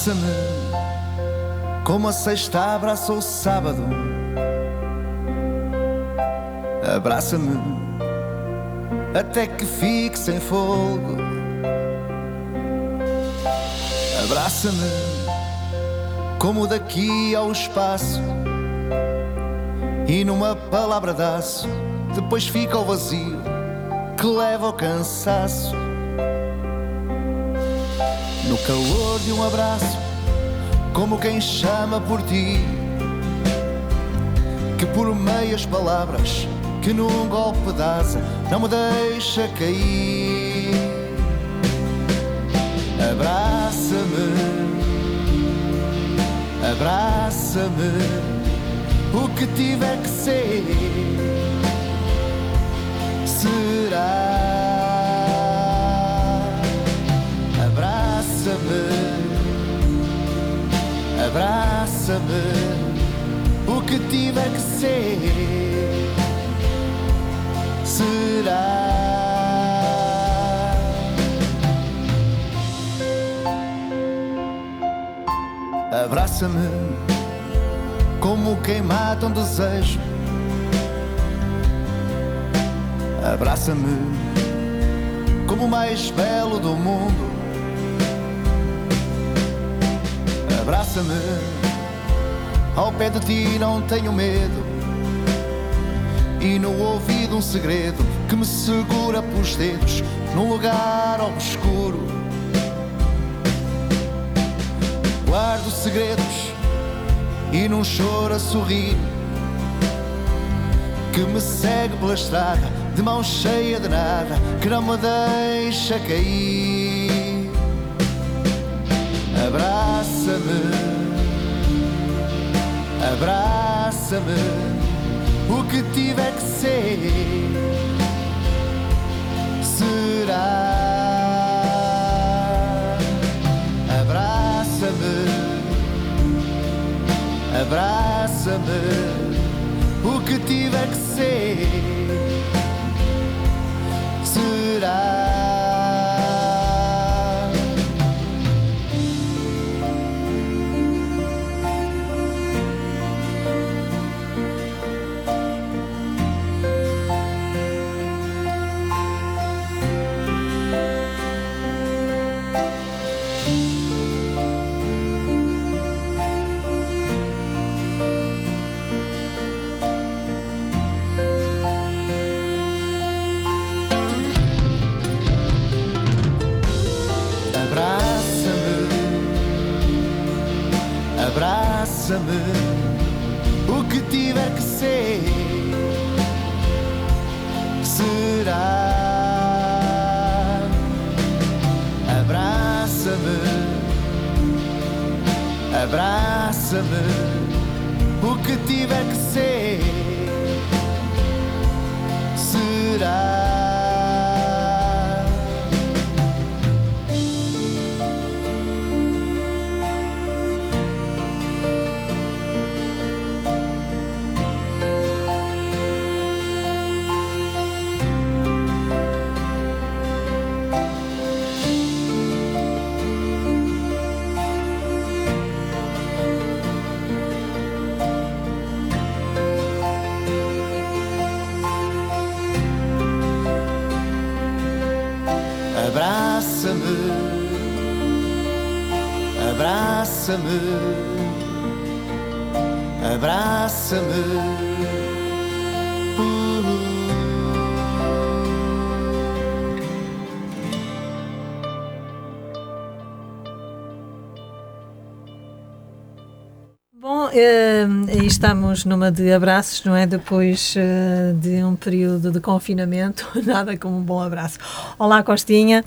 Abraça-me como a sexta abraça o sábado. Abraça-me até que fique sem fogo. Abraça-me como daqui ao espaço. E numa palavra daço, depois fica o vazio que leva ao cansaço. Calor de um abraço, como quem chama por ti, que por meias palavras, que num golpe de asa não me deixa cair. Abraça-me, abraça-me o que tiver que ser será. Abraça-me, abraça-me, o que tiver que ser será. Abraça-me como quem mata um desejo. Abraça-me como o mais belo do mundo. Abraça-me, ao pé de ti não tenho medo. E no ouvido um segredo que me segura pelos dedos num lugar obscuro. Guardo segredos e num choro a sorrir que me segue pela estrada de mão cheia de nada que não me deixa cair. Abraça-me, abraça-me, o que tiver que ser será. Abraça-me, o que tiver que ser será. Abraça-me, o que tiver que ser será. Abraça-me, abraça-me, o que tiver que ser abraça-me. Uh, estamos numa de abraços, não é? Depois uh, de um período de confinamento, nada como um bom abraço. Olá, Costinha.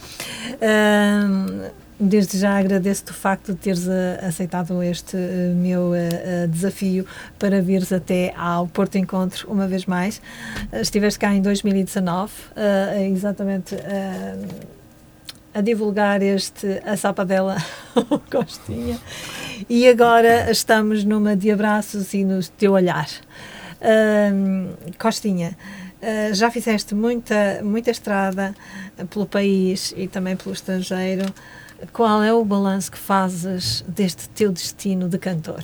Uh, Desde já agradeço-te o facto de teres uh, aceitado este uh, meu uh, desafio para vires até ao Porto Encontro uma vez mais. estiveste cá em 2019, exatamente a divulgar este a sapadela Costinha e agora estamos numa de abraços e no teu olhar. Costinha, já fizeste muita, muita estrada pelo país e também pelo estrangeiro. Qual é o balanço que fazes deste teu destino de cantor?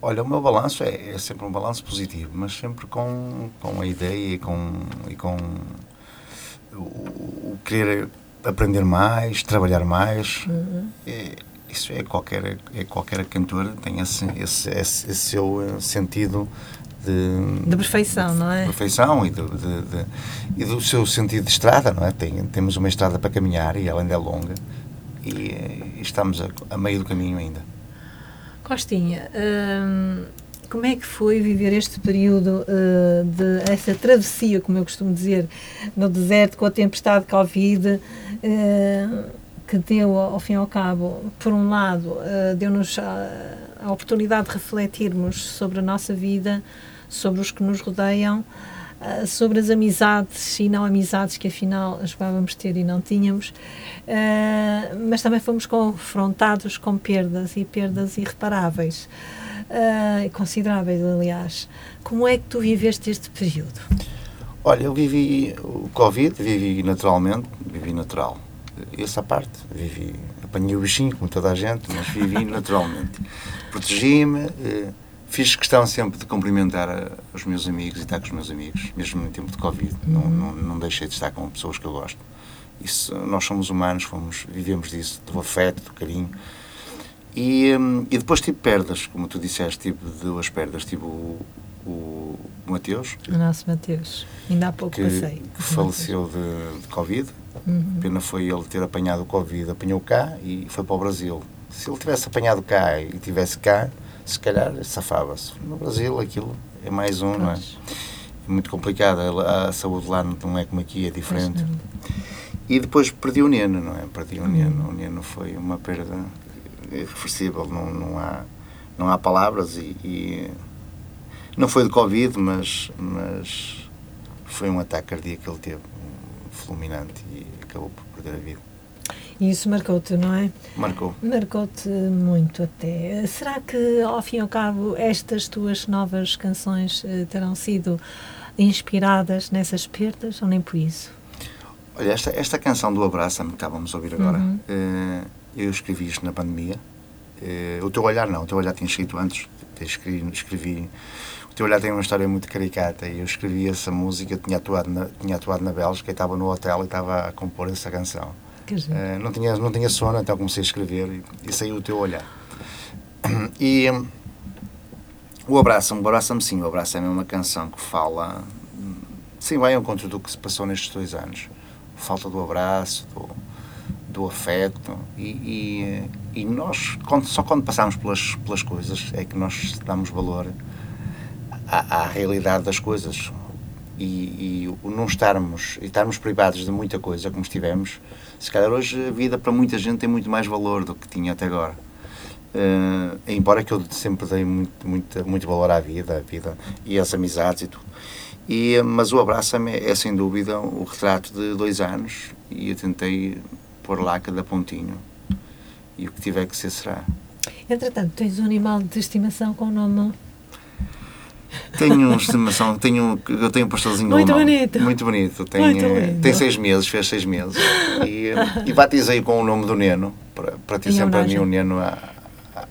Olha, o meu balanço é, é, sempre um balanço positivo, mas sempre com, com a ideia e com, e com o, o querer aprender mais, trabalhar mais. Uhum. É, isso é qualquer, é qualquer cantor tem esse, esse, esse, esse seu eh, sentido de, de perfeição, de, não é? De perfeição e, de, de, e do seu sentido de estrada, não é? Tem, temos uma estrada para caminhar e ela ainda é longa e, e estamos a, a, meio do caminho ainda. Costinha, hum, como é que foi viver este período uh, de essa travessia, como eu costumo dizer, no deserto com a tempestade Covid? Uh, que deu, ao fim e ao cabo, por um lado, deu-nos a, oportunidade de refletirmos sobre a nossa vida, sobre os que nos rodeiam, uh, sobre as amizades e não amizades que afinal jogávamos ter e não tínhamos, uh, mas também fomos confrontados com perdas e perdas irreparáveis. Uh, consideráveis, aliás. Como é que tu viveste este período? Olha, eu vivi o Covid, vivi naturalmente, vivi natural essa parte. Vivi, apanhei o bichinho, como toda a gente, mas vivi naturalmente. Protegi-me, eh, fiz questão sempre de cumprimentar a, os meus amigos e estar com os meus amigos, mesmo no tempo de Covid. Uhum. Não, não, não deixei de estar com pessoas que eu gosto. Isso, nós somos humanos, fomos, vivemos disso, do afeto, do carinho. E, um, e depois tive perdas, como tu disseste, tive duas perdas. Tive o, o, o Mateus. O nosso Mateus. Ainda há pouco que, passei. Que faleceu de, de Covid. Uhum. Pena foi ele ter apanhado o Covid, apanhou cá e foi para o Brasil. Se ele tivesse apanhado cá e tivesse cá, se calhar safava-se. No Brasil aquilo é mais um, não é? É muito complicado, a, saúde lá não é como aqui, é diferente. E depois perdi o Neno, não é? Perdi o. Neno. O Neno foi uma perda irreversível, não, não, há, não há palavras e, e não foi de Covid, mas, mas foi um ataque cardíaco que ele teve, fulminante, e acabou por perder a vida. E isso marcou-te, não é? Marcou. Marcou-te muito até. Será que, ao fim e ao cabo, estas tuas novas canções eh, terão sido inspiradas nessas perdas ou nem por isso? Olha, esta, esta canção do Abraça-me que estávamos a ouvir agora, uhum. eh, eu escrevi isto na pandemia. Eh, o teu olhar não, o teu olhar tinha escrito antes. Escrevi, escrevi teu olhar tem uma história muito caricata e eu escrevi essa música, tinha atuado na, tinha atuado na Bélgica e estava no hotel e estava a compor essa canção. Uh, não, tinha, não tinha sono, então comecei a escrever e, e saiu o teu olhar. E um, o Abraça-me, o Abraça-me sim, o Abraça-me é uma canção que fala, sim, vai ao encontro do que se passou nestes dois anos. Falta do abraço, do, do afeto e, e, e nós, quando, só quando passamos pelas, pelas coisas é que nós damos valor à, à realidade das coisas. E, e, não estarmos, e estarmos privados de muita coisa, como estivemos, se calhar hoje a vida para muita gente tem muito mais valor do que tinha até agora. Uh, embora que eu sempre dei muito, muito, muito valor à vida, à vida e às amizades e tudo. E, mas o abraço-me é, sem dúvida o retrato de dois anos e eu tentei pôr lá cada pontinho e o que tiver que ser será. Entretanto, tens um animal de estimação com o nome tenho uma estimação, tenho, eu tenho um pastorzinho Muito alemão. bonito. Muito bonito. Tem, Muito tem seis meses, fez seis meses. E, e batizei com o nome do Neno, para, para ter sempre a mim o Neno à,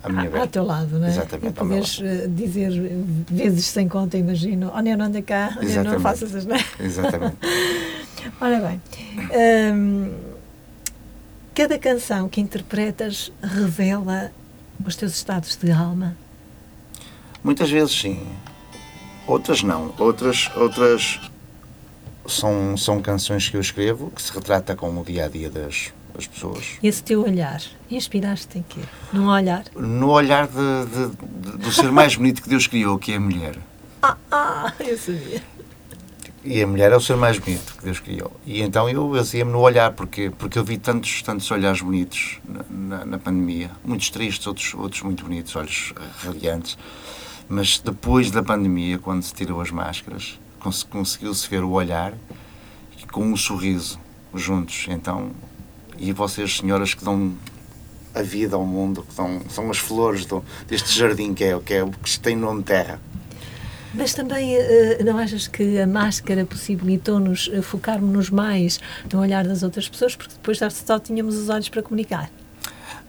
à minha beira. Ao teu lado, não é? Exatamente. E podes eh, dizer vezes sem conta, imagino, oh Neno, anda cá, Neno, não faças as... Exatamente. Ora bem, hum, cada canção que interpretas revela os teus estados de alma? Muitas vezes sim. Outras não. Outras, outras são, são canções que eu escrevo que se retrata com o dia a dia das, das pessoas. Esse teu olhar, inspiraste em quê? Num olhar? No olhar de, de, de, do ser mais bonito que Deus criou, que é a mulher. Ah, ah, eu sabia. E a mulher é o ser mais bonito que Deus criou. E então eu baseia-me no olhar, porque, porque eu vi tantos, tantos olhares bonitos na, na, na pandemia. Muitos tristes, outros, outros muito bonitos, olhos radiantes. Mas depois da pandemia, quando se tirou as máscaras, cons conseguiu-se ver o olhar com um sorriso juntos. Então, e vocês, senhoras, que dão a vida ao mundo, que dão, são as flores do, deste jardim que é, que é que tem nome Terra. Mas também uh, não achas que a máscara possibilitou-nos uh, focarmos-nos mais no olhar das outras pessoas, porque depois só tínhamos os olhos para comunicar?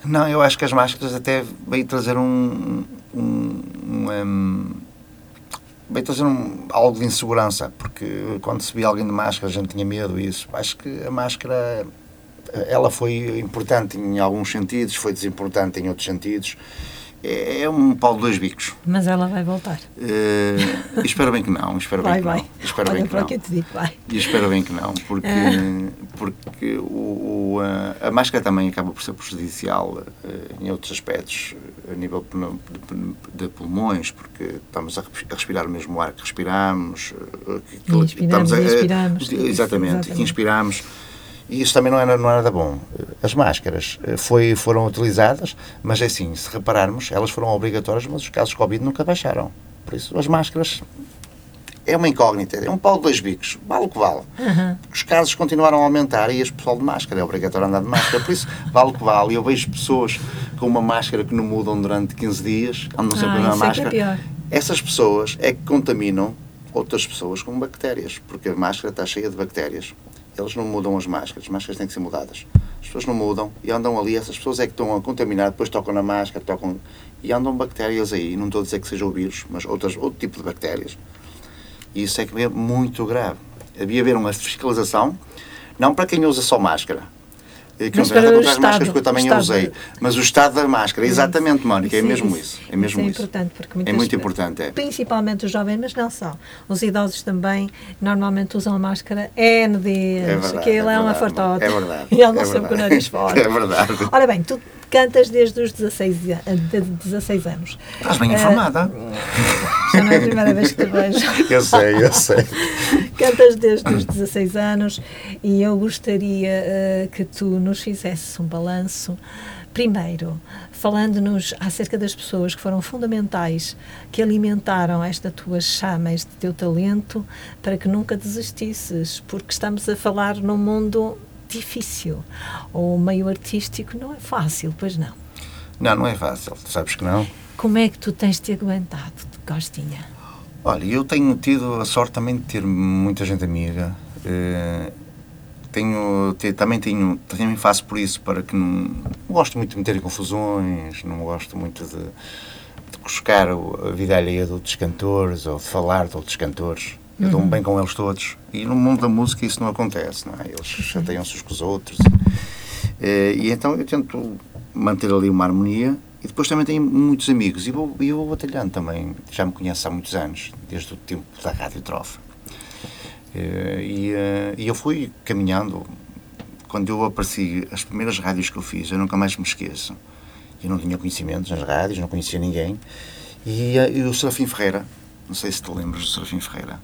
Não, eu acho que as máscaras até veio trazer um. um, um, um veio trazer um, algo de insegurança, porque quando se via alguém de máscara a gente tinha medo isso. Acho que a máscara ela foi importante em alguns sentidos, foi desimportante em outros sentidos é, é um pau de dois bicos. Mas ela vai voltar. Uh, espero bem que não. Espero vai, bem que vai. não. Espero Olha bem que não. Que te digo, vai. E espero bem que não, porque, uh. porque o, o a, a, máscara também acaba por ser prejudicial uh, em outros aspectos, a nível de, de, pulmões, porque estamos a respirar o mesmo ar que respiramos. Que, inspiramos, estamos a, Exatamente, exatamente, que inspiramos e isso também não era, não era nada bom. As máscaras eh, foi, foram utilizadas, mas é assim, se repararmos, elas foram obrigatórias, mas os casos de Covid nunca baixaram. Por isso, as máscaras é uma incógnita, é um pau de dois bicos, vale o que vale. Uhum. Os casos continuaram a aumentar e este pessoal de máscara, é obrigatório andar de máscara, por isso vale o que vale. Eu vejo pessoas com uma máscara que não mudam durante 15 dias, andam sempre ah, na máscara. É Essas pessoas é que contaminam outras pessoas com bactérias, porque a máscara está cheia de bactérias eles não mudam as máscaras, as máscaras têm que ser mudadas. As pessoas não mudam e andam ali, essas pessoas é que estão a contaminar, depois tocam na máscara, tocam e andam bactérias aí. Não estou a dizer que seja o vírus, mas outras, outro tipo de bactérias. E isso é que é muito grave. Havia haver uma fiscalização, não para quem usa só máscara, que mas não nada contra as máscaras que eu também estado, usei. Mas o estado da máscara, exatamente, Mónica, é mesmo isso. É mesmo isso. É importante, porque é muito importante. É. Principalmente os jovens, mas não só. Os idosos também normalmente usam a máscara N dias. É verdade, Aquilo é, é uma fartota. É verdade. E andam é sempre com o nariz fora. É verdade. Ora bem, tu cantas desde os 16, de 16 anos. Estás bem informada. Uh, já não é a primeira vez que te vejo. eu sei, eu sei. Cantas desde os 16 anos e eu gostaria uh, que tu nos fizesses um balanço. Primeiro, falando-nos acerca das pessoas que foram fundamentais, que alimentaram esta tua chama, este teu talento, para que nunca desistisses, porque estamos a falar num mundo difícil. O meio artístico não é fácil, pois não? Não, não é fácil, sabes que não. Como é que tu tens te aguentado, Costinha? Olha, eu tenho tido a sorte também de ter muita gente amiga. Uh, tenho, te, também tenho, também faço por isso para que não, não, gosto muito de meter em confusões, não gosto muito de, de buscar a vida alheia de outros cantores ou de falar de outros cantores. Eu uhum. dou-me bem com eles todos. E no mundo da música isso não acontece, não é? Eles chateiam-se uns com os outros. Uh, e então eu tento manter ali uma harmonia e depois também tenho muitos amigos e vou, eu vou batalhando também. Já me conheço há muitos anos, desde o tempo da Rádio Trofa. Eh, e, eh, e eu fui caminhando. Quando eu apareci, as primeiras rádios que eu fiz, eu nunca mais me esqueço. Eu não tinha conhecimentos nas rádios, não conhecia ninguém. E, eh, e o Serafim Ferreira, não sei se te lembras do Serafim Ferreira,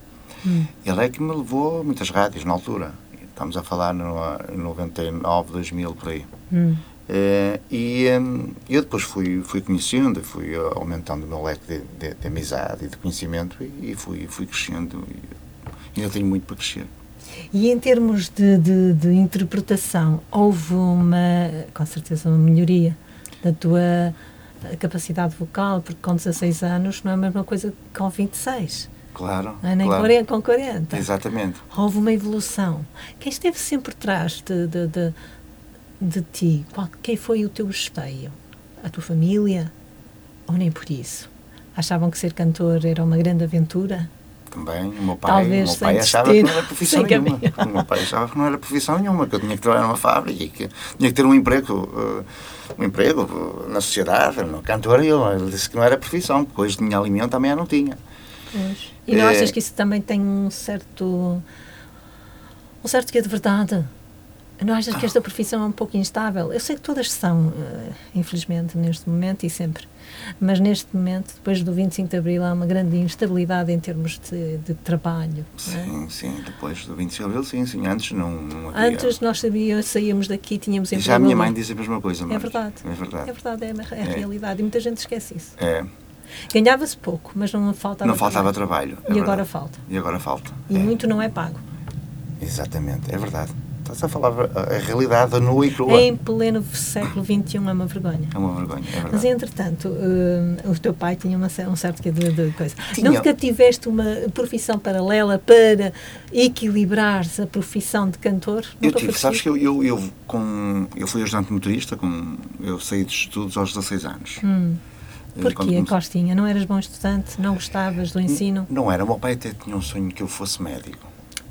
hum. ele é que me levou a muitas rádios na altura. Estamos a falar no, em 99, 2000, por aí. Hum. Uh, e um, eu depois fui, fui conhecendo, fui aumentando o meu leque de, de, de amizade e de conhecimento e, e fui, fui crescendo. E ainda tenho muito para crescer. E em termos de, de, de, interpretação, houve uma, com certeza, uma melhoria da tua capacidade vocal, porque com 16 anos não é a mesma coisa que com 26. Claro. Não é nem claro. 40, com 40. Exatamente. Houve uma evolução. Quem esteve sempre por trás de, de, de de ti? Qual, quem foi o teu esteio? A tua família? Ou nem por isso? Achavam que ser cantor era uma grande aventura? Também. O meu pai, Talvez o meu pai achava que não era profissão nenhuma. O meu pai achava que não era profissão nenhuma, que eu tinha que trabalhar numa fábrica e que tinha que ter um emprego, uh, um emprego uh, na sociedade, no cantor. E ele disse que não era profissão, porque hoje tinha alimento, também não tinha. E não é, achas que isso também tem um certo. um certo que é de verdade? Não achas que esta profissão é um pouco instável? Eu sei que todas são, uh, infelizmente, neste momento e sempre. Mas neste momento, depois do 25 de Abril, há uma grande instabilidade em termos de, de trabalho. É? Sim, é? sim. Depois do 25 de Abril, sim, sim. Antes não, não havia... Antes nós sabíamos, saíamos daqui, tínhamos emprego. Já a minha mãe diz a mesma coisa. É verdade. É verdade. É verdade, é a, é a é. realidade. E muita gente esquece isso. É. Ganhava-se pouco, mas não faltava Não faltava trabalho. trabalho. e agora falta. E agora falta. E muito não é pago. Exatamente, é verdade. Estás a falar a, a realidade nua e crua. Em pleno século XXI é uma vergonha. É uma vergonha, é verdade. Mas, entretanto, uh, o teu pai tinha uma, um certo que de, de coisa. Tinha. Nunca tiveste uma profissão paralela para equilibrares a profissão de cantor? Eu tive, foi sabes que eu, eu, eu, com, eu fui ajudante motorista, com, eu saí de estudos aos 16 anos. Hum. Porquê, comecei- Costinha? Não eras bom estudante? Não gostavas do ensino? Não era, o meu pai até tinha um sonho que eu fosse médico.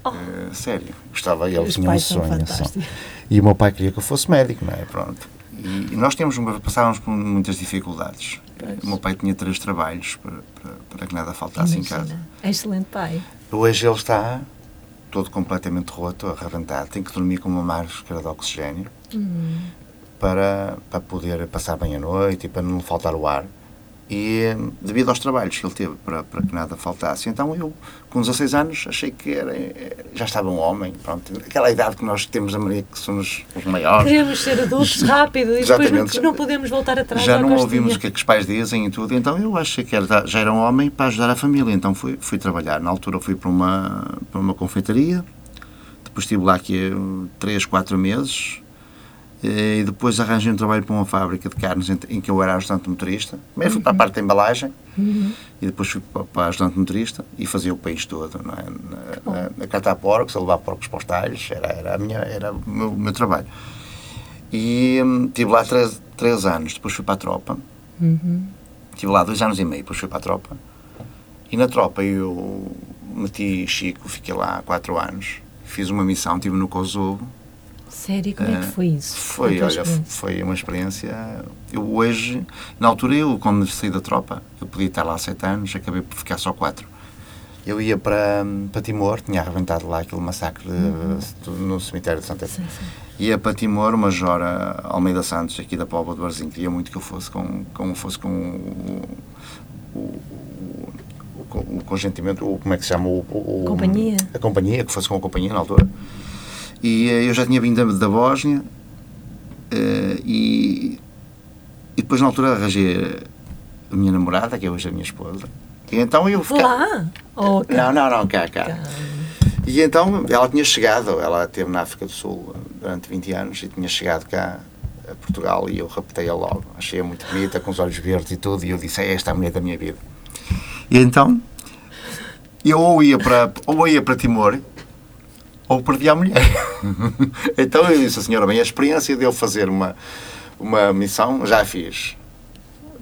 Oh. Eh, sério, gostava, ele Os tinha um sonho. só. fantásticos. E o meu pai queria que eu fosse médico, não é? Pronto. E, e nós uma- passávamos por muitas dificuldades. Pois. O meu pai tinha três trabalhos para, para, para que nada faltasse em casa. Imagina. Excelente pai. Hoje ele está todo completamente roto, arrebentado, tem que dormir com uma máscara de oxigênio Hum. para, para poder passar bem a noite e para não faltar o ar. E eh, devido aos trabalhos que ele teve para, para que nada faltasse. Então eu, com 16 anos, achei que era, eh, já estava um homem. Pronto, aquela idade que nós temos a Maria, que somos os maiores. Queremos ser adultos rápido e depois não, não podemos voltar atrás. Já não ouvimos o que, é que os pais dizem e tudo, então eu achei que era, já era um homem para ajudar a família, então fui, fui trabalhar. Na altura fui para uma, para uma confeitaria, depois estive lá aqui 3, 4 meses, eh, e depois arranjei um trabalho para uma fábrica de carnes em, que eu era ajudante motorista. Primeiro fui para a parte da embalagem, e depois fui para, para ajudante motorista e fazia o país todo, não é? Na, na, na catar porcos, a levar porcos para os talhos, era, era, a minha, era o meu, o meu trabalho. E hum, estive lá três, três anos, depois fui para a tropa. Uhum. Estive lá dois anos e meio, depois fui para a tropa. E na tropa eu meti Chico, fiquei lá quatro anos. Fiz uma missão, estive no Kosovo. Sério, como é que Eh, foi isso? Foi, olha, foi uma experiência. Eu hoje, na altura, eu, quando saí da tropa, eu podia estar lá sete anos, acabei por ficar só quatro. Eu ia para, para Timor, tinha arrebentado lá aquele massacre de- no cemitério de Santa Sim, sim. Ia para Timor, o Major Almeida Santos, aqui da Póvoa do Barzinho, queria muito que eu fosse com, com, fosse com o, o, o, o co- o congentimento, o, como é que se chama? O, o- Companhia. A companhia, que fosse com a companhia na altura. E eh, eu já tinha vindo da, da Bósnia eh, e, e depois na altura arranjei a minha namorada, que é hoje a minha esposa. E então eu fiquei... Lá? Oh, Não, não, não, cá, cá. E então ela tinha chegado, ela esteve na África do Sul durante 20 anos e tinha chegado cá a Portugal e eu raptei-a logo. Achei-a muito bonita, com os olhos verdes e tudo, e eu disse: é esta a mulher da minha vida. E então eu ou ia para, ou ia para Timor ou perdi a mulher. então eu disse: senhora, bem, a experiência de eu fazer uma, uma missão já a fiz.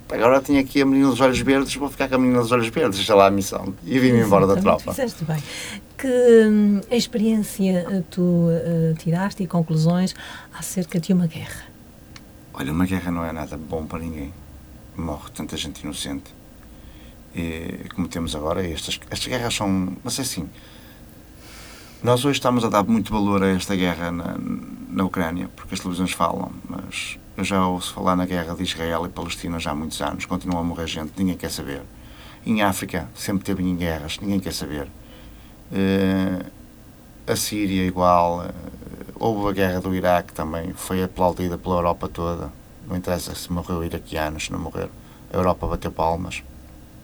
Agora tinha aqui a menina dos olhos verdes, vou ficar com a menina dos olhos verdes, deixa lá a missão. E vim-me embora da tropa. Fizeste bem. Que hum, experiência eh, tu eh, tiraste e conclusões acerca de uma guerra? Olha, uma guerra não é nada bom para ninguém. Morre tanta gente inocente. E, como temos agora, estas, estas guerras são. Mas é assim. Nós hoje estamos a dar muito valor a esta guerra na, na Ucrânia, porque as televisões falam, mas eu já ouço falar na guerra de Israel e Palestina já há muitos anos. Continua a morrer gente, ninguém quer saber. Em África sempre teve em guerras, ninguém quer saber. Eh, a Síria igual. eh, houve a guerra do Iraque também, foi aplaudida pela Europa toda. Não interessa se morreu iraquianos, se não morreram. A Europa bateu palmas,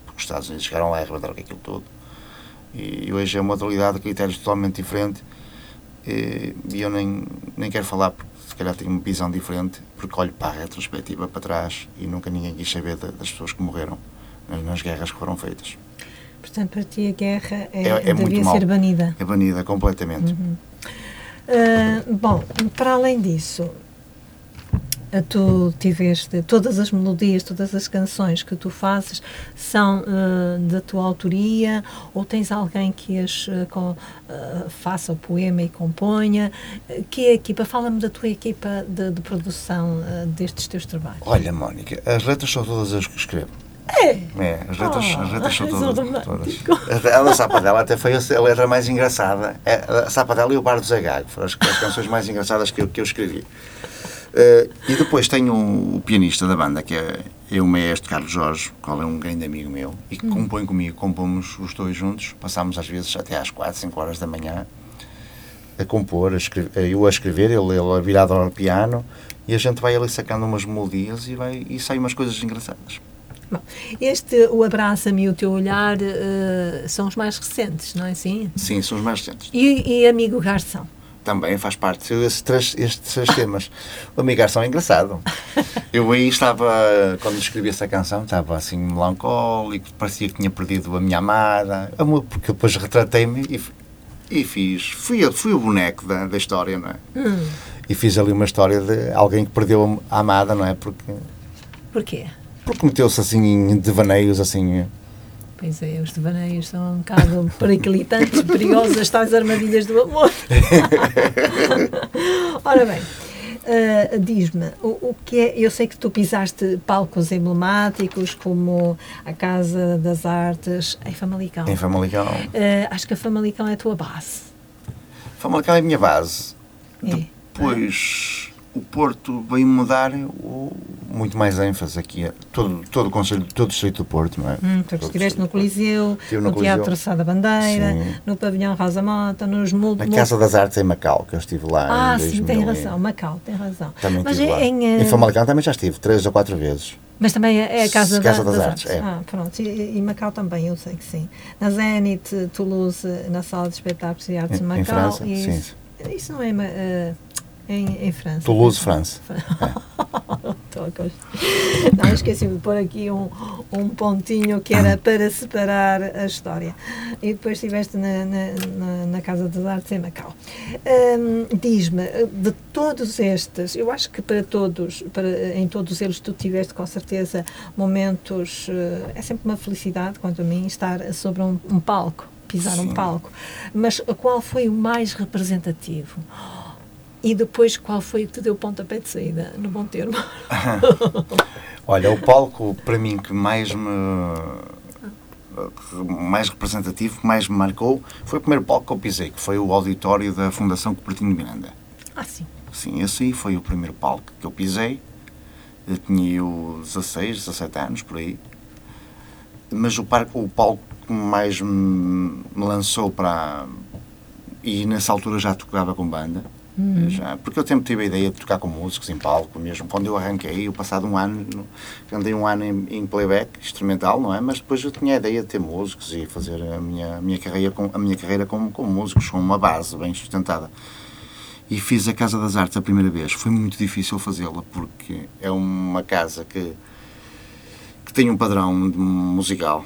porque os Estados Unidos chegaram lá e arrebentaram aquilo tudo. E hoje é uma modalidade de critérios totalmente diferente. E eu nem, nem quero falar, porque se calhar tenho uma visão diferente, porque olho para a retrospectiva, para trás, e nunca ninguém quis saber da- das pessoas que morreram nas, nas guerras que foram feitas. Portanto, para ti a guerra é, É- é devia ser banida. É banida completamente. Ah, bom, para além disso, tu tiveste todas as melodias, todas as canções que tu fazes são ah, da tua autoria ou tens alguém que as ah, com- ah, faça o poema e componha? Ah, Que equipa? Fala-me da tua equipa de, de produção ah, destes teus trabalhos. Olha, Mónica, as letras são todas as que escrevo. É! É, as letras, Oh, as letras são todas. todas. A da Sapadela até foi a letra mais engraçada. É, A Sapadela e o Bar do Zagago foram as, as canções mais engraçadas que eu, que eu escrevi. Eh, e depois tenho o, o pianista da banda, que é, é o maestro Carlos Jorge, qual é um grande amigo meu, e que compõe comigo. Compomos os dois juntos, passámos às vezes até às 4, 5 horas da manhã a compor, a escrever, eu a escrever, ele, ele a virado ao piano, e a gente vai ali sacando umas melodias e, vai, e saem umas coisas engraçadas. Bom, este, o Abraça-me e o Teu Olhar, ah, são os mais recentes, não é assim? Sim, são os mais recentes. E, e Amigo Garção? Também faz parte esses três, estes três temas. O Migração é engraçado. Eu aí estava, quando escrevi essa canção, estava assim melancólico, parecia que tinha perdido a minha amada, porque depois retratei-me e, e fiz. Fui, fui o boneco da, da história, não é? Hum. E fiz ali uma história de alguém que perdeu a amada, não é? Porque. Porquê? Porque meteu-se assim em devaneios assim Pois é, os devaneios são um bocado periclitantes, perigosas, tais armadilhas do amor. Ora bem, uh, diz-me, o, o, que é. Eu sei que tu pisaste palcos emblemáticos como a Casa das Artes em Famalicão. Em Famalicão. Uh, acho que a Famalicão é a tua base. Famalicão é a minha base. É. Depois o Porto veio mudar o, muito mais ênfase aqui, todo, todo o Conselho, todo o Distrito do Porto, não é? Hum, tu estiveste no Coliseu, no, no Teatro Sá da Bandeira, sim. no Pavilhão Rosa Mota, nos múltiplos... Na Casa das Artes em Macau, que eu estive lá Ah, sim, tem razão, Macau, tem razão. Também Mas estive em, lá. Em, em Famalicão também já estive, três ou quatro vezes. Mas também é a Casa, Casa da, das, das, Artes. Artes. É. Ah, pronto. E, e, Macau também, eu sei que sim. Na Zenit, Toulouse, na Sala de Espetáculos e Artes em, de Macau. Em França, e sim. Isso, isso não é... Uh, em, em França. Toulouse, França. É. Não, esqueci-me de pôr aqui um, um pontinho que era para separar a história. E depois estiveste na, na, na, Casa das Artes em Macau. Hum, Diz-me, de todos estes, eu acho que para todos, para, em todos eles, tu tiveste com certeza momentos. Eh, é sempre uma felicidade, quanto a mim, estar sobre um, um palco, pisar Sim. um palco. Mas qual foi o mais representativo? E depois, qual foi que te deu o pontapé de saída, no bom termo? Olha, o palco, para mim, que mais me mais representativo, que mais me marcou, foi o primeiro palco que eu pisei, que foi o auditório da Fundação Cupertino de Miranda. Ah, sim. Sim, esse aí foi o primeiro palco que eu pisei. Eu tinha 16, 17 anos, por aí. Mas o, parque, o palco que mais me lançou para... E nessa altura já tocava com banda Uhum. Já, porque eu sempre tive a ideia de tocar com músicos em palco mesmo. Quando eu arranquei, eu passado um ano, andei um ano em, em, playback instrumental, não é? Mas depois eu tinha a ideia de ter músicos e fazer a minha, a minha carreira, com, a minha carreira com, com músicos, com uma base bem sustentada. E fiz a Casa das Artes a primeira vez. Foi muito difícil fazê-la porque é uma casa que, que tem um padrão musical.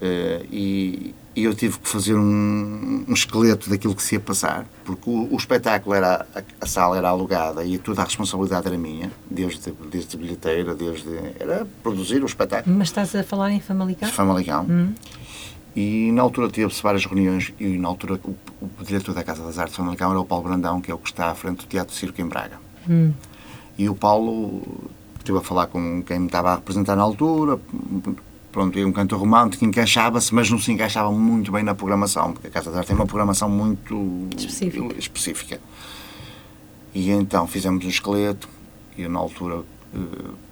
Uh, e, e eu tive que fazer um, um, esqueleto daquilo que se ia passar, porque o, o espetáculo era, a, a, sala era alugada e toda a responsabilidade era minha, desde, desde bilheteira, desde. era produzir o espetáculo. Mas estás a falar em Famalicão? Famalicão. Hum. E na altura teve-se várias reuniões e na altura o, o, diretor da Casa das Artes de Famalicão era o Paulo Brandão, que é o que está à frente do Teatro Circo em Braga. Hum. E o Paulo estive a falar com quem me estava a representar na altura, pronto, é um cantor romântico, encaixava-se, mas não se encaixava muito bem na programação, porque a Casa de Arte tem uma programação muito específica. específica. E então fizemos um esqueleto, e na altura, eh,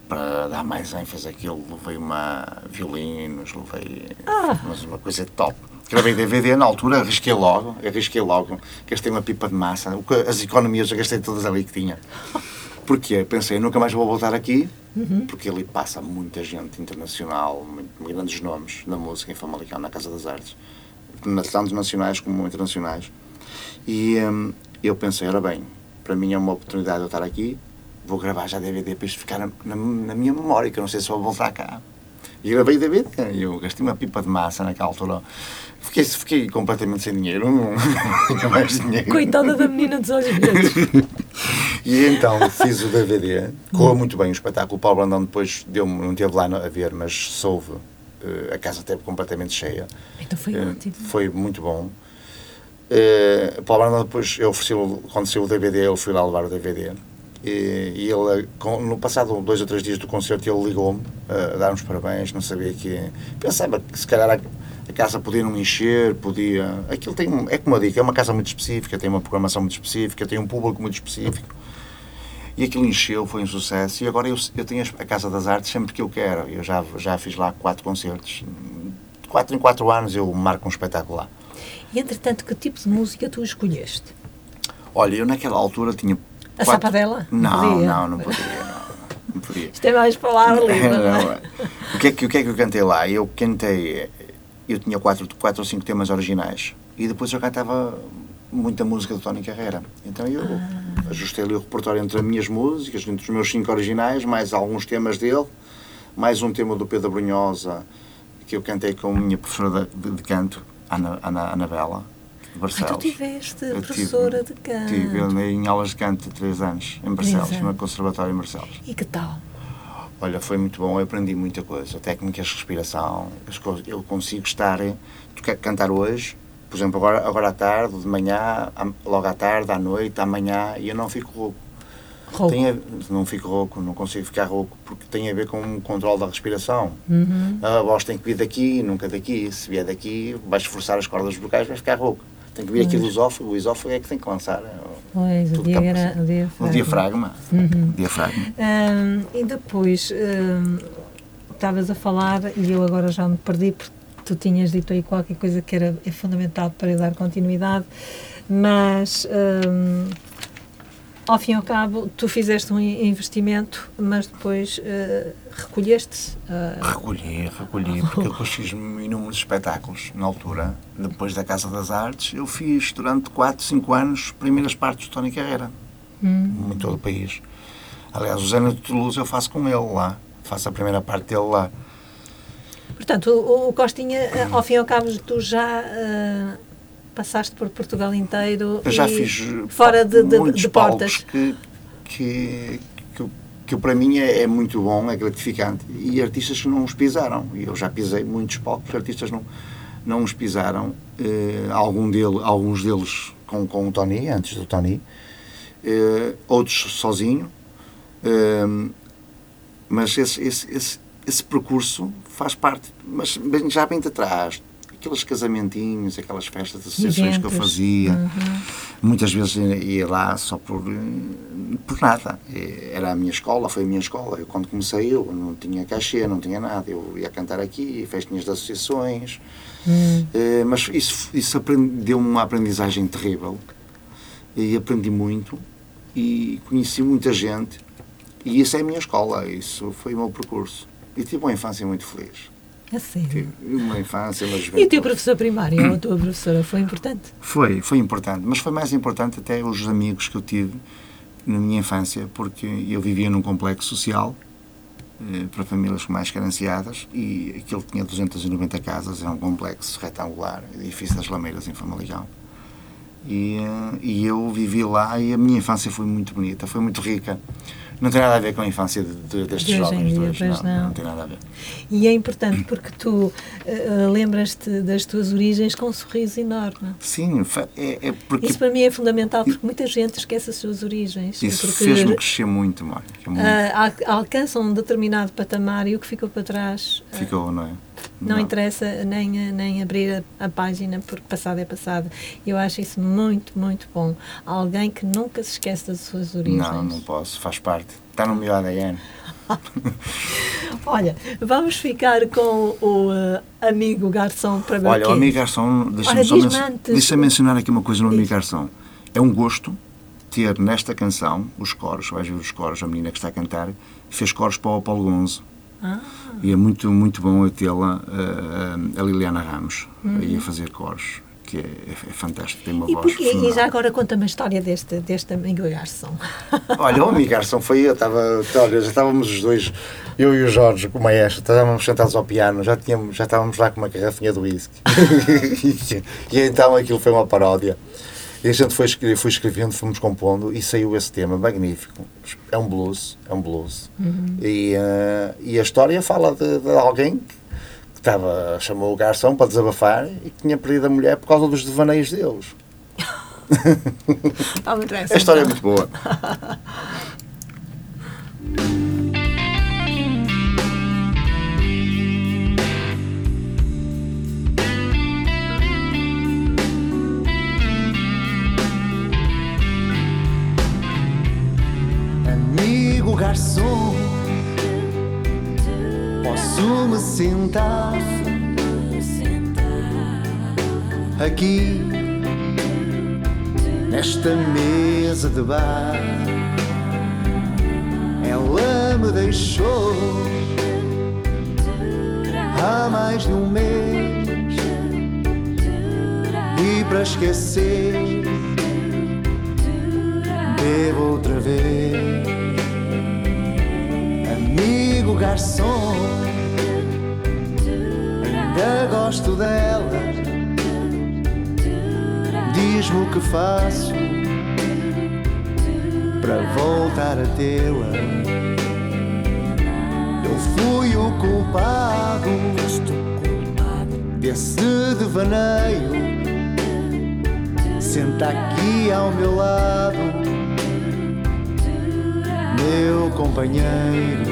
para dar mais ênfase àquilo, levei uma violinos, levei ah. mas uma coisa top. Gravei DVD, na altura arrisquei logo, arrisquei logo, gastei uma pipa de massa, as economias eu gastei todas ali que tinha. Porquê? Pensei, nunca mais vou voltar aqui, uhum. porque ali passa muita gente internacional, grandes nomes da música em Famalicão, na Casa das Artes, tanto nacionais como internacionais. E hum, eu pensei, ora bem, para mim é uma oportunidade de eu estar aqui, vou gravar já DVD para isto ficar na, na, na minha memória, que eu não sei se vou voltar cá. E gravei DVD, eu gastei uma pipa de massa naquela altura. Fiquei, fiquei completamente sem dinheiro, não tinha mais dinheiro. Coitada da menina dos olhos verdes. e então fiz o DVD, correu muito bem o espetáculo. O Paulo Brandão depois deu-me, não esteve lá a ver, mas soube. Uh, a casa esteve completamente cheia. Então foi uh, ótimo. Foi muito bom. Uh, Paulo Brandão depois, eu ofereci, quando saiu o DVD, eu fui lá levar o DVD. E, e ele, no passado dois ou três dias do concerto, ele ligou-me a dar uns parabéns, não sabia que. Pensava que se calhar a casa podia não encher, podia. Aquilo tem. É como eu digo, é uma casa muito específica, tem uma programação muito específica, tem um público muito específico. E aquilo encheu, foi um sucesso. E agora eu, eu tenho a Casa das Artes sempre que eu quero. Eu já, já fiz lá quatro concertos. Quatro em quatro anos eu marco um espetáculo lá. E entretanto, que tipo de música tu escolheste? Olha, eu naquela altura tinha. A quatro... sapadela? Não, podia. não, não podia. Não, não podia. Isto é mais para lá livre, não, é? O que, é que, o que é que eu cantei lá? Eu cantei eu tinha quatro, quatro ou cinco temas originais e depois eu cantava muita música do Tony Carreira. Então eu ajustei ali o repertório entre as minhas músicas, entre os meus cinco originais, mais alguns temas dele, mais um tema do Pedro Brunhosa, que eu cantei com a minha professora de, de canto, Ana, Ana, Anabela, de Ah, Barcelos. tu tiveste Eu professora de canto. Tive, andei em aulas de canto há três anos, em Barcelos, no. Conservatório em Barcelos. E que tal? Olha, foi muito bom, eu aprendi muita coisa, técnicas de respiração, as coisas- eu consigo estar, cantar hoje, por exemplo, agora, agora à tarde, de manhã, logo à tarde, à noite, amanhã, e eu não fico rouco. Rouco. A- não fico rouco, não consigo ficar rouco, porque tem a ver com o controle da respiração. Uhum. A voz tem que vir daqui, nunca daqui. Se vier daqui, vais esforçar as cordas vocais, vais ficar rouco. Tem que vir aqui do esófago, o esófago é que tem que lançar é, Pois, o, está diagra- passando. o o diafragma. diafragma. Uhum. diafragma. Hum, e depois, hum, estavas a falar, e eu agora já me perdi, porque tu tinhas dito aí qualquer coisa que era é fundamental para eu dar continuidade, mas hum, ao fim e ao cabo, tu fizeste um investimento, mas depois uh, recolheste. uh, Recolhi, recolhi, porque eu fiz inúmeros espetáculos na altura. Depois da Casa das Artes, eu fiz durante 4, 5 anos primeiras partes do Tony Carreira, hum, em todo o país. Aliás, o Zena de Toulouse eu faço com ele lá, faço a primeira parte dele lá. Portanto, o, o Costinha, uh, ao fim e ao cabo, tu já uh, passaste por Portugal inteiro. Já e fiz fora de, de, de portas. que, que, que, que para mim é, é muito bom, é gratificante. E artistas que não os pisaram. E eu já pisei muitos palcos artistas não, não os pisaram. Eh, algum dele, alguns deles com, com o Tony, antes do Tony. Eh, outros sozinho. Eh, mas esse, esse, esse, esse percurso faz parte, mas já bem de trás. Aqueles casamentinhos, aquelas festas de associações que eu Eventos. fazia. Uhum. Muitas vezes ia lá só por, por nada. Era a minha escola, foi a minha escola. Eu, quando comecei, eu não tinha cachê, não tinha nada. Eu ia cantar aqui, festinhas de associações. Hum. Eh, Mas isso, isso deu-me uma aprendizagem terrível. E aprendi muito. E conheci muita gente. E isso é a minha escola. Isso foi o meu percurso. E tive uma infância muito feliz. A sério. Tive uma infância, uma E o juventude. teu professor primário, ou a tua professora, foi importante? Foi, foi importante, mas foi mais importante até os amigos que eu tive na minha infância, porque eu vivia num complexo social eh, para famílias mais carenciadas e aquilo tinha 290 casas, é um complexo retangular, edifício das Lameiras em Famaligão. E, eh, e eu vivi lá e a minha infância foi muito bonita, foi muito rica. Não tem nada a ver com a infância de, de- destes De jovens dia, não, não. não tem nada a ver. E é importante porque tu eh, lembras-te das tuas origens com um sorriso enorme. Sim, é, é porque Isso para mim é fundamental porque muita gente esquece as suas origens. isso fez-me crescer muito, muito. ah, al- alcançam um determinado patamar e o que ficou para trás Ficou, não é? Não, interessa nem, nem abrir a, a página porque passado é passado. Eu acho isso muito, muito bom. Alguém que nunca se esquece das suas origens. Não, não posso, faz parte. Está no meu ADN. Olha, vamos ficar com o eh, amigo garçom para ver Olha, o amigo garçom, deixa-me só men- deixa mencionar aqui uma coisa no Diz. amigo garçom. É um gosto ter nesta canção os coros, vais ver os coros, a menina que está a cantar, fez coros para o Apolo Gonzo. Ah, E é muito, muito bom eu tê-la, eh, a Liliana Ramos, Uhum. aí a fazer coros, que é, é, é fantástico, tem uma e, voz porquê? e já agora conta-me a história deste, deste amigo garçom. Olha, o amigo garçom foi eu, estava, olha, já estávamos os dois, eu e o Jorge, com o maestro, estávamos sentados ao piano, já, tínhamos, já estávamos lá com uma garrafinha de whisky. e, então aquilo foi uma paródia. E a gente foi, foi escrevendo, fomos compondo e saiu esse tema magnífico. É um blues, é um blues. E, eh, e a história fala de, de alguém que estava, chamou o garçom para desabafar e que tinha perdido a mulher por causa dos devaneios deles. Vamos nessa, A história é muito boa. Amigo garçom, posso me sentar aqui nesta mesa de bar? Ela me deixou há mais de um mês e para esquecer bebo outra vez. Amigo garçom, ainda gosto dela. Diz-me o que faço para voltar a tê-la. Eu fui o culpado desse devaneio. Senta aqui ao meu lado, meu companheiro.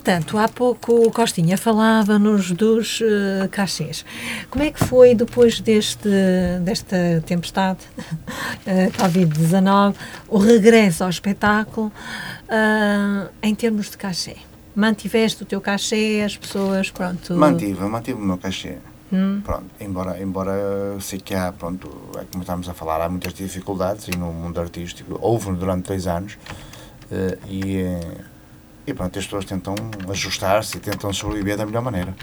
Entretanto, há pouco o Costinha falava-nos dos eh, cachês. Como é que foi depois deste, desta tempestade, eh, Covid-19, o regresso ao espetáculo ah, em termos de cachê? Mantiveste o teu cachê, as pessoas, pronto... Mantive, mantive o meu cachê. Pronto, embora, embora eu sei que há, pronto, é como estamos a falar, há muitas dificuldades e no mundo artístico, houve durante dois anos, e, e pronto, as pessoas tentam ajustar-se e tentam sobreviver da melhor maneira.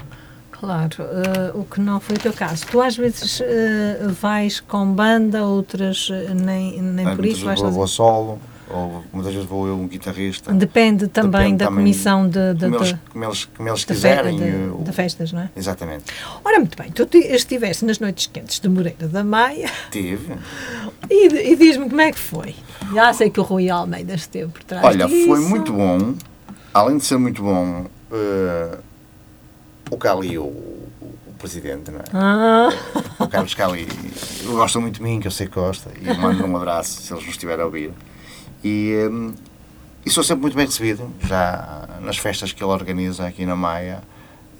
Claro, eh, o que não foi o teu caso. Tu às vezes eh, vais com banda, outras eh, nem, nem por isso vais vou, vou solo, ou muitas vezes vou eu, um guitarrista. Depende também Depende da também comissão de, de, como, eles, como, eles, como eles de quiserem. de- eu- de festas, não é? Exatamente. Ora, muito bem, tu ti- estiveste nas noites quentes de Moreira da Maia Tive. e, e diz-me como é que foi. Já sei que o Rui Almeida esteve por trás Olha, disso. foi muito bom. Além de ser muito bom, eh, o Cali, o, o presidente, não é? Ah, o Carlos Cali, gosta muito de mim, que eu sei que gosta, e mando um abraço se eles nos estiverem a ouvir. E, hum, e sou sempre muito bem recebido, já nas festas que ele organiza aqui na Maia,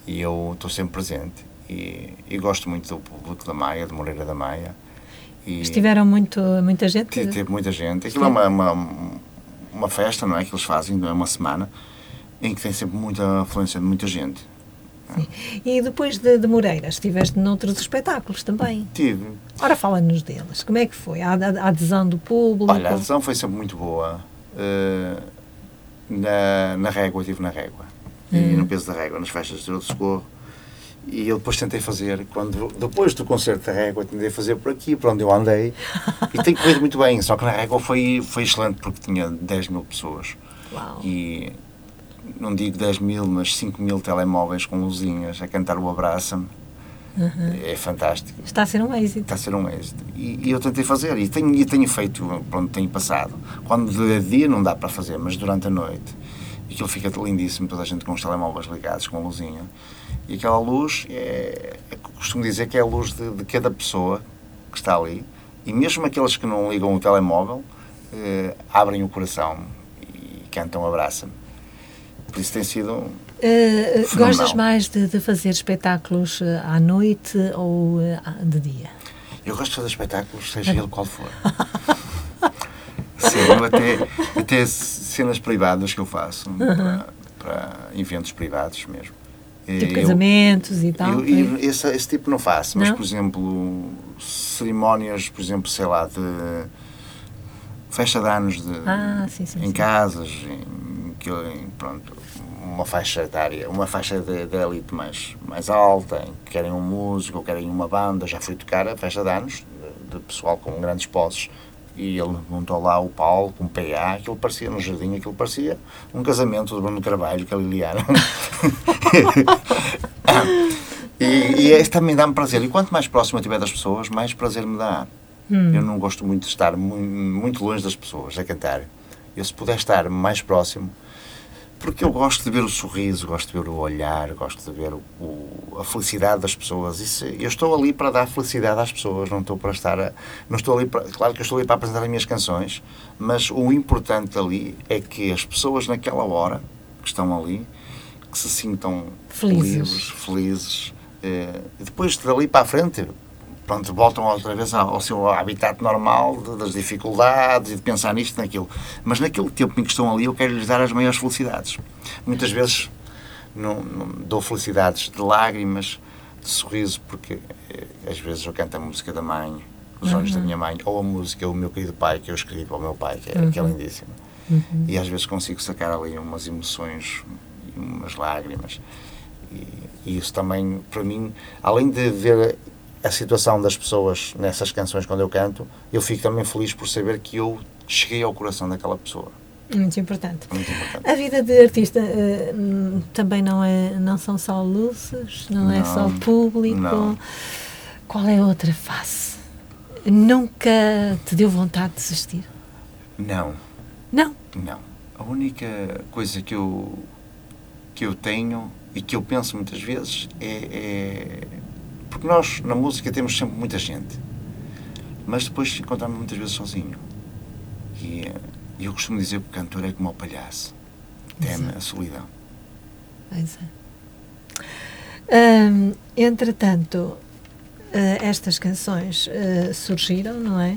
e eu estou sempre presente. E, e gosto muito do público da Maia, de Moreira da Maia. E estiveram muito, muita gente. te- teve muita gente. Aquilo é uma, uma, uma festa, não é? Que eles fazem, não é? Uma semana, em que tem sempre muita afluência de muita gente. E depois de, de Moreira, estiveste noutros espetáculos também. Tive, Ora, fala-nos deles. Como é que foi? A, a- adesão do público? Olha, a adesão foi sempre muito boa. Eh, na, na régua, estive na régua. E no peso da régua, nas festas de socorro. E eu depois tentei fazer, quando, depois do concerto da régua, tentei fazer por aqui, por onde eu andei. E tem corrido muito bem. Só que na régua foi, foi excelente, porque tinha 10 mil pessoas. Uau. E não digo 10 mil, mas 5 mil telemóveis com luzinhas a cantar o Abraça-me. É fantástico. Está a ser um êxito. Está a ser um êxito. E, e eu tentei fazer, e tenho, e tenho feito, pronto, tenho passado. Quando de dia não dá para fazer, mas durante a noite. Aquilo fica lindíssimo, toda a gente com os telemóveis ligados, com a luzinha. E aquela luz, é, é, costumo dizer que é a luz de, de cada pessoa que está ali. E mesmo aqueles que não ligam o telemóvel, eh, abrem o coração e cantam Abraça-me. Por isso tem sido. Uh, Fenomenal. gostas mais de, de fazer espetáculos eh, à noite ou de dia? Eu gosto de fazer espetáculos, seja ele qual for. Sim, até, até cenas privadas que eu faço, para, para eventos privados mesmo. Tipo Eu- casamentos e tal? Eu, eu esse, esse tipo não faço, mas, Não? por exemplo, cerimónias, por exemplo, sei lá, de festa de anos de, Ah, sim, sim, em sim. casas, em, que em, pronto, uma faixa etária, uma faixa de, de elite mais, mais alta, que querem um músico querem uma banda, já fui tocar a festa de anos de, de pessoal com grandes posses e ele montou lá o palco, um PA, aquilo parecia no jardim, aquilo parecia um casamento do Bruno Carvalho com a Liliana. e, e este também dá-me prazer. E quanto mais próximo eu estiver das pessoas, mais prazer me dá. Eu não gosto muito de estar mu- muito longe das pessoas a cantar. Eu, se puder estar mais próximo, porque eu gosto de ver o sorriso, gosto de ver o olhar, gosto de ver o, o- a felicidade das pessoas. Isso, eu estou ali para dar felicidade às pessoas, não estou para estar a, não estou ali para, claro que eu estou ali para apresentar as minhas canções, mas o importante ali é que as pessoas naquela hora que estão ali que se sintam Felizes. livres, felizes. eh, e depois dali para a frente, pronto, voltam outra vez ao, ao seu habitat normal, de- das dificuldades e de pensar nisto, naquilo. Mas naquele tempo em que estão ali, eu quero lhes dar as maiores felicidades. Muitas vezes não, não dou felicidades de lágrimas, de sorriso, porque eh, às vezes eu canto a música da mãe, os olhos da minha mãe, ou a música, o meu querido pai, que eu escrevi para o meu pai, que é, que é lindíssima. E às vezes consigo sacar ali umas emoções e umas lágrimas. E, e isso também, para mim, além de ver a situação das pessoas nessas canções quando eu canto, eu fico também feliz por saber que eu cheguei ao coração daquela pessoa. Muito importante. Muito importante. A vida de artista hum, também não, é, não são só luzes, não, é Não, só público. não. Qual é a outra face? Nunca te deu vontade de desistir? Não, Não. não. A única coisa que eu, que eu tenho e que eu penso muitas vezes é, é- Porque nós, na música, temos sempre muita gente. Mas depois encontramos muitas vezes sozinho. E eh, eu costumo dizer que o cantor é como o palhaço. Teme a solidão. Pois é. Hum, entretanto, estas canções eh, surgiram, não é?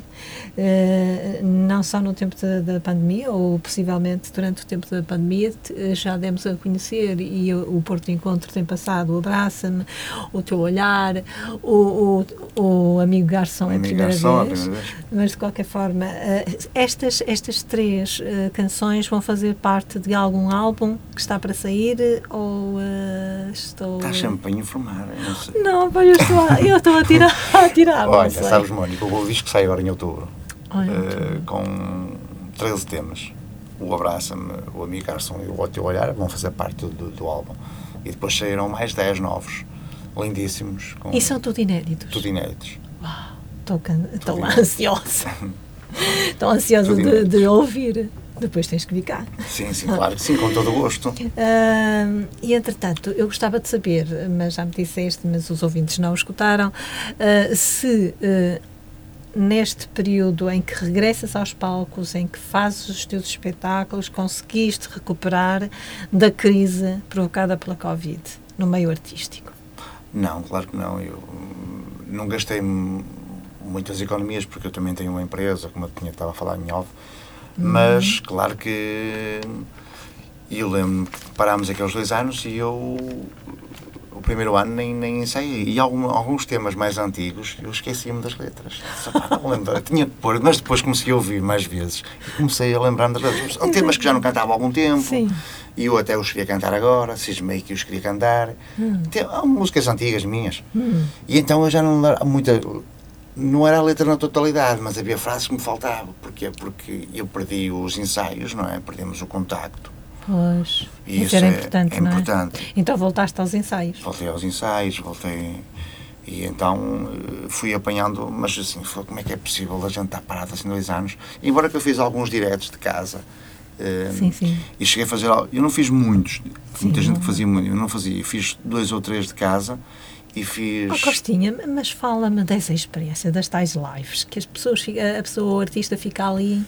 Eh, não só no tempo da, da pandemia, ou possivelmente durante o tempo da pandemia, eh, já demos a conhecer e o, Porto Encontro tem passado o Abraça-me, o Teu Olhar, o, o, o Amigo Garçom é a primeira Garçom, a vez. primeira vez. Mas de qualquer forma, eh, estas, estas três eh, canções vão fazer parte de algum álbum que está para sair eh, ou eh, estou. Estás sempre para informar. Não. Não, eu estou a, eu estou a tirar, a tirar. Olha, sabes, Mónica, o disco sai agora em outubro. Eh, com 13 temas. O Abraça-me, o Amigo Garçom e o O Teu Olhar vão fazer parte do, do álbum. E depois saíram mais 10 novos, lindíssimos, com E são tudo inéditos. tudo inéditos. Estou, can- estou inédito. ansiosa. Estou ansiosa de, de ouvir. Depois tens que ficar. Sim, sim, claro que sim, com todo o gosto. Ahm, e entretanto, eu gostava de saber, mas já me disseste, mas os ouvintes não o escutaram, ah, se ah, neste período em que regressas aos palcos, em que fazes os teus espetáculos, conseguiste recuperar da crise provocada pela Covid no meio artístico. Não, claro que não. Eu hum, não gastei muitas economias porque eu também tenho uma empresa, como eu tinha estava a falar em off. Mas claro que eu lembro que parámos aqueles dois anos e eu o primeiro ano nem, nem ensaiei. E algum, alguns temas mais antigos eu esquecia-me das letras. Só, pá, não lembro. Eu tinha que pôr, mas depois comecei a ouvir mais vezes e comecei a lembrar-me das letras. São temas que já não cantava há algum tempo. Sim. E eu até os queria cantar agora, cismei que os queria cantar. Tem, há músicas antigas minhas. E então eu já não muita. Não era a letra na totalidade, mas havia frases que me faltavam. Porquê? Porque eu perdi os ensaios, não é? Perdemos o contacto. Pois. E isso era importante, é não é? importante. Então voltaste aos ensaios. Voltei aos ensaios, voltei. E então eh, fui apanhando, mas assim, foi, como é que é possível a gente estar parado assim dois anos? Embora que eu fiz alguns diretos de casa. eh, Sim, sim. E cheguei a fazer. Eu não fiz muitos, muita Sim, gente não. que fazia muito, eu não fazia. Eu fiz dois ou três de casa e fiz. Oh, Costinha, mas fala-me dessa experiência das tais lives, que as pessoas, a pessoa, o artista fica ali